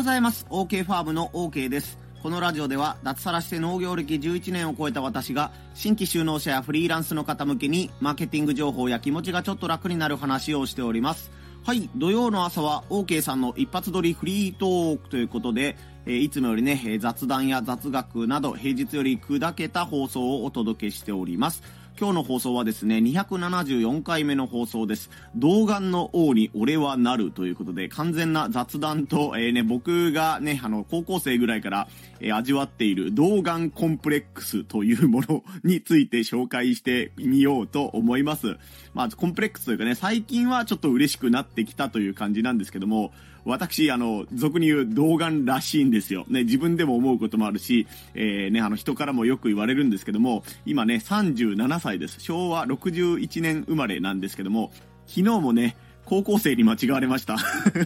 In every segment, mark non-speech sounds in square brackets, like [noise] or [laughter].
ございます。OK ファームの OK です。このラジオでは脱サラして農業歴11年を超えた私が新規就農者やフリーランスの方向けにマーケティング情報や気持ちがちょっと楽になる話をしております。はい、土曜の朝は OK さんの一発撮りフリートークということで、えいつもよりね、雑談や雑学など平日より砕けた放送をお届けしております。今日の放送はですね、274回目の放送です。童顔の王に俺はなるということで、完全な雑談と、えーね、僕がね、あの、高校生ぐらいから、えー味わっている童顔コンプレックスというものについて紹介してみようと思います。まあ、コンプレックスというかね、最近はちょっと嬉しくなってきたという感じなんですけども、私、あの、俗に言う童顔らしいんですよ。ね、自分でも思うこともあるし、えーね、あの、人からもよく言われるんですけども、今ね、37歳です。昭和61年生まれなんですけども、昨日もね、高校生に間違われました。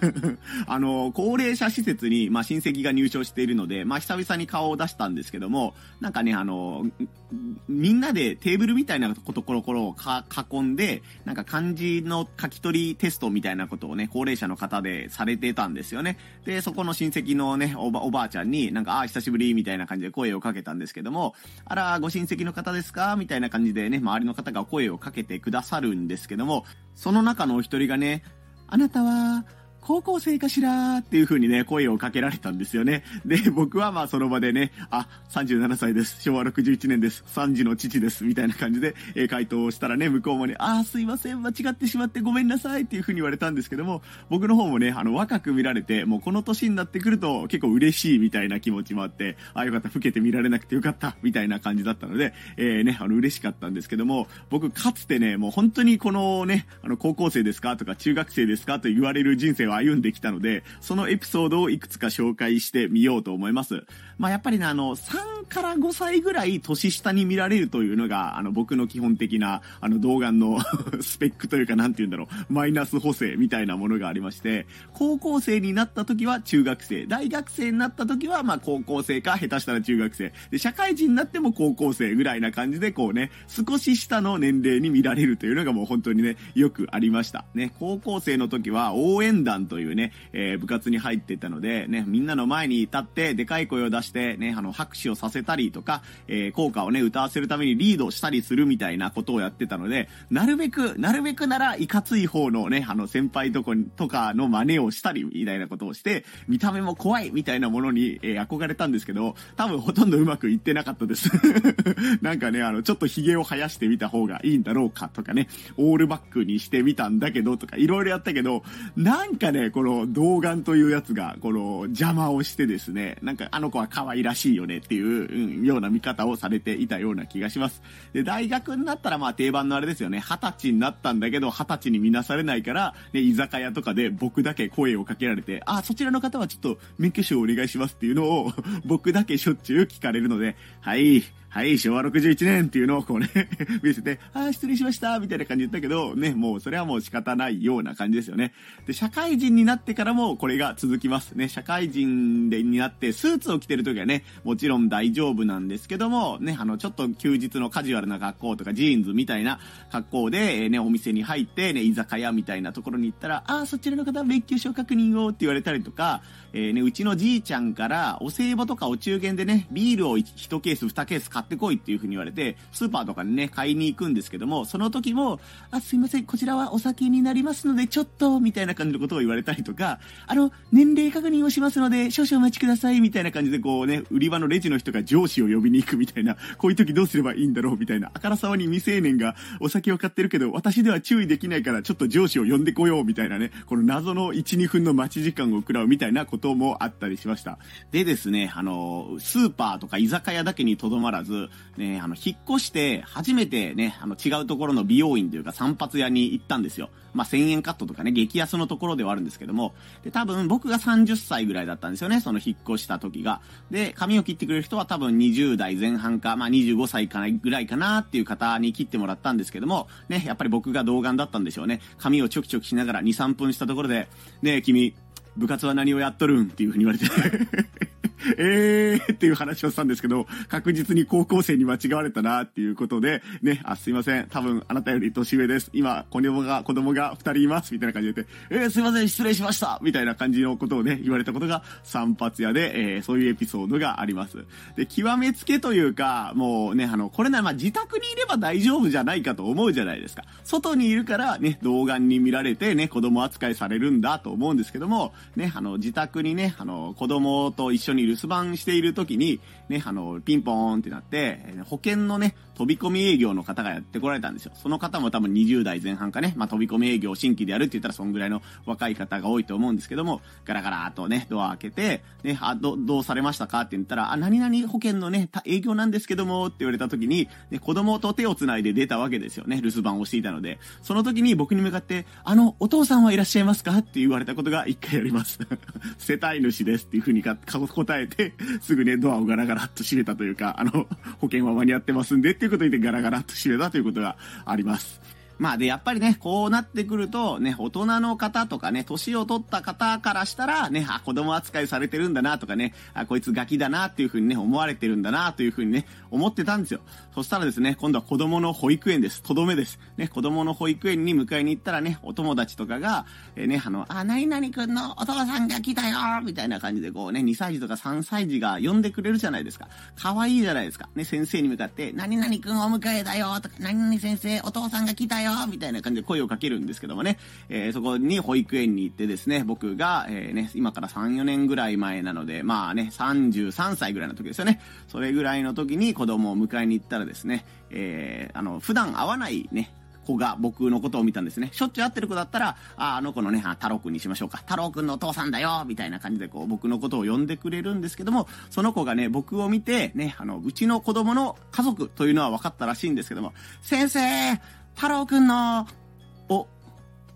[laughs] あの、高齢者施設に、まあ、親戚が入所しているので、まあ、久々に顔を出したんですけども、なんかね、あの、みんなでテーブルみたいなところころを囲んで、なんか漢字の書き取りテストみたいなことをね、高齢者の方でされてたんですよね。で、そこの親戚のね、おば、おばあちゃんに、なんか、ああ、久しぶりみたいな感じで声をかけたんですけども、あら、ご親戚の方ですか？みたいな感じでね、周りの方が声をかけてくださるんですけども、その中のお一人がね、あなたは、高校生かしらっていう風にね、声をかけられたんですよね。で、僕はまあその場でね、あ、37歳です。昭和61年です。3児の父です。みたいな感じで、え回答をしたらね、向こうもね、あーすいません、間違ってしまってごめんなさいっていう風に言われたんですけども、僕の方もね、あの、若く見られて、もうこの年になってくると結構嬉しいみたいな気持ちもあって、あ、よかった、老けて見られなくてよかった、みたいな感じだったので、えーね、あの、嬉しかったんですけども、僕かつてね、もう本当にこのね、あの、高校生ですか？とか中学生ですか？と言われる人生はを歩んできたので、そのエピソードをいくつか紹介してみようと思います。まあ、やっぱりね、あの、3から5歳ぐらい年下に見られるというのが、あの、僕の基本的な、あの、動画の [laughs] スペックというか、なんて言うんだろう、マイナス補正みたいなものがありまして、高校生になった時は中学生、大学生になった時は、まあ、高校生か、下手したら中学生、で、社会人になっても高校生ぐらいな感じで、こうね、少し下の年齢に見られるというのがもう本当にね、よくありました。ね、高校生の時は応援団というね、えー部活に入ってたので、ね、みんなの前に立って、でかい声を出して、ね、あの、拍手をさせたりとか、えー効果をね、歌わせるためにリードしたりするみたいなことをやってたので、なるべく、なるべくなら、いかつい方のね、あの、先輩とこに、とかの真似をしたり、みたいなことをして、見た目も怖い、みたいなものに、えー憧れたんですけど、多分ほとんどうまくいってなかったです。[laughs] なんかね、あの、ちょっと髭を生やしてみた方がいいんだろうかとかね、オールバックにしてみたんだけどとか、いろいろやったけど、なんかね、この童顔というやつが、この邪魔をしてですね、なんかあの子は可愛らしいよねっていう、うん、ような見方をされていたような気がします。で、大学になったらまあ定番のあれですよね、二十歳になったんだけど、二十歳に見なされないから、ね、居酒屋とかで僕だけ声をかけられて、あ、そちらの方はちょっと免許証をお願いしますっていうのを、僕だけしょっちゅう聞かれるので、はい、はい、昭和61年っていうのをこうね、[laughs] 見せて、あー失礼しました、みたいな感じ言ったけど、ね、もうそれはもう仕方ないような感じですよね。で、社会人になってからもこれが続きますね。社会人でになってスーツを着てる時はね、もちろん大丈夫なんですけども、ね、あの、ちょっと休日のカジュアルな格好とかジーンズみたいな格好で、えーね、お店に入って、ね、居酒屋みたいなところに行ったら、あーそちらの方免許証確認をって言われたりとか、えーね、うちのじいちゃんから、お歳暮とかお中元でね、ビールを1ケース2ケース買ってってこいっていう風に言われて、スーパーとかにね、買いに行くんですけども、その時も、あ、すいません、こちらはお酒になりますので、ちょっと、みたいな感じのことを言われたりとか、あの、年齢確認をしますので、少々お待ちください、みたいな感じで、こうね、売り場のレジの人が上司を呼びに行くみたいな、こういう時どうすればいいんだろう、みたいな、あからさまに未成年がお酒を買ってるけど、私では注意できないから、ちょっと上司を呼んでこよう、みたいなね、この謎の1、2分の待ち時間を食らうみたいなこともあったりしました。でですね、あの、スーパーとか居酒屋だけにとどまらず、ね、あの、引っ越して、初めてね、あの、違うところの美容院というか散髪屋に行ったんですよ。まあ、1000円カットとかね、激安のところではあるんですけども、で、多分僕が30歳ぐらいだったんですよね、その引っ越した時が。で、髪を切ってくれる人は多分20代前半か、まあ、25歳かなぐらいかなっていう方に切ってもらったんですけども、ね、やっぱり僕が童顔だったんでしょうね。髪をちょきちょきしながら2、3分したところで、ね、君、部活は何をやっとるん？っていう風に言われて [laughs] えーっていう話をしたんですけど、確実に高校生に間違われたなっていうことで、ね、あ、すいません。多分あなたより年上です。今、子供が、子供が2人います。みたいな感じで言って、えー、すいません、失礼しましたみたいな感じのことをね、言われたことが散髪屋で、えー、そういうエピソードがあります。で、極めつけというか、もうね、あの、これならまあ自宅にいれば大丈夫じゃないかと思うじゃないですか。外にいるからね、動画に見られてね、子供扱いされるんだと思うんですけども、ね、あの、自宅にね、あの、子供と一緒に留守番している時に、ね、あの、ピンポーンってなって、保険のね、飛び込み営業の方がやってこられたんですよ。その方も多分20代前半かね、まあ、飛び込み営業新規でやるって言ったらそんぐらいの若い方が多いと思うんですけども、ガラガラーとね、ドア開けて、ね、あ、ど、どうされましたかって言ったら、あ、何々保険のね、営業なんですけども、って言われた時に、ね、子供と手を繋いで出たわけですよね。留守番をしていたので。その時に僕に向かって、あの、お父さんはいらっしゃいますか？って言われたことが一回あります。[laughs] 世帯主ですっていうふうにか答えて、[laughs] すぐね、ドアをガラガラっと閉めたというか、あの、保険は間に合ってますんでっていうことでガラガラっと閉めたということがあります。まあで、やっぱりね、こうなってくると、ね、大人の方とかね、年を取った方からしたら、ね、あ、子供扱いされてるんだなとかね、あ、こいつガキだなっていうふうにね、思われてるんだなというふうにね、思ってたんですよ。そしたらですね、今度は子供の保育園です。とどめです。ね、子供の保育園に迎えに行ったらね、お友達とかが、えー、ね、あの、あ、何々くんのお父さんが来たよみたいな感じでこうね、2歳児とか3歳児が呼んでくれるじゃないですか。可愛いじゃないですか。ね、先生に向かって、何々くんお迎えだよとか、何々先生お父さんが来たよみたいな感じで声をかけるんですけどもね、えー、そこに保育園に行ってですね、僕が、えー、ね、今から3、4年ぐらい前なので、まあね、33歳ぐらいの時ですよね。それぐらいの時に子供を迎えに行ったらですね、えー、あの、普段会わないね、子が僕のことを見たんですね。しょっちゅう会ってる子だったら、あ、あの子のね、あ、太郎くんにしましょうか。太郎くんのお父さんだよみたいな感じでこう、僕のことを呼んでくれるんですけども、その子がね、僕を見て、ね、あの、うちの子供の家族というのは分かったらしいんですけども、先生、太郎くんの、お、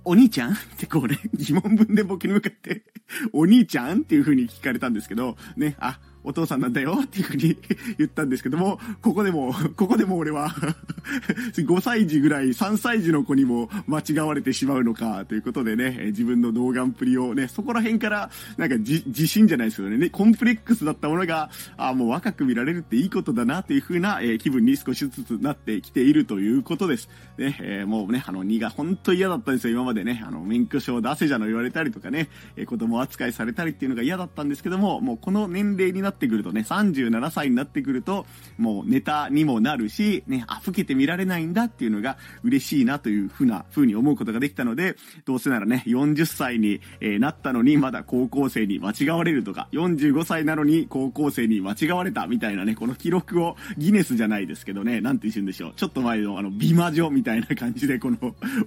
お兄ちゃんってこれ、疑問文で僕に向かってお兄ちゃんっていう風に聞かれたんですけど、ね、あ、お父さんなんだよっていうふうに言ったんですけども、ここでも、ここでも俺は [laughs] 5歳児ぐらい3歳児の子にも間違われてしまうのかということでね、自分の動画っぷりをね、そこら辺からなんか自信じゃないですけどね、コンプレックスだったものが、あもう若く見られるっていいことだなっていう風な、えー、気分に少しずつなってきているということです。ね、えー、もうね、あの2が本当嫌だったんですよ、今までね。あの、免許証出せじゃの言われたりとかね、えー、子供扱いされたりっていうのが嫌だったんですけども、もうこの年齢になってってくるとね、37歳になってくると、もうネタにもなるし、ね、あ、老けて見られないんだっていうのが嬉しいなというふうな、ふうに思うことができたので、どうせならね、40歳に、えー、なったのにまだ高校生に間違われるとか、45歳なのに高校生に間違われたみたいなね、この記録をギネスじゃないですけどね、なんて言うんでしょう。ちょっと前のあの、美魔女みたいな感じで、この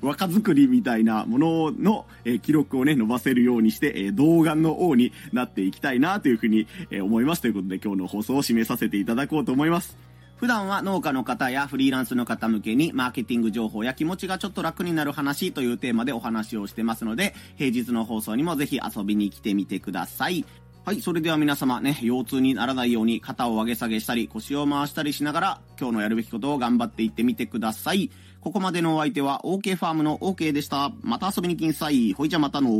若作りみたいなものの、えー、記録をね、伸ばせるようにして、えー、動画の王になっていきたいなというふうに、えー、思います。ということで今日の放送を締めさせていただこうと思います。普段は農家の方やフリーランスの方向けにマーケティング情報や気持ちがちょっと楽になる話というテーマでお話をしてますので、平日の放送にもぜひ遊びに来てみてください。はい、それでは皆様ね、腰痛にならないように肩を上げ下げしたり腰を回したりしながら今日のやるべきことを頑張っていってみてください。ここまでのお相手は OK ファームの OK でした。また遊びに来んさい。ほいじゃまたの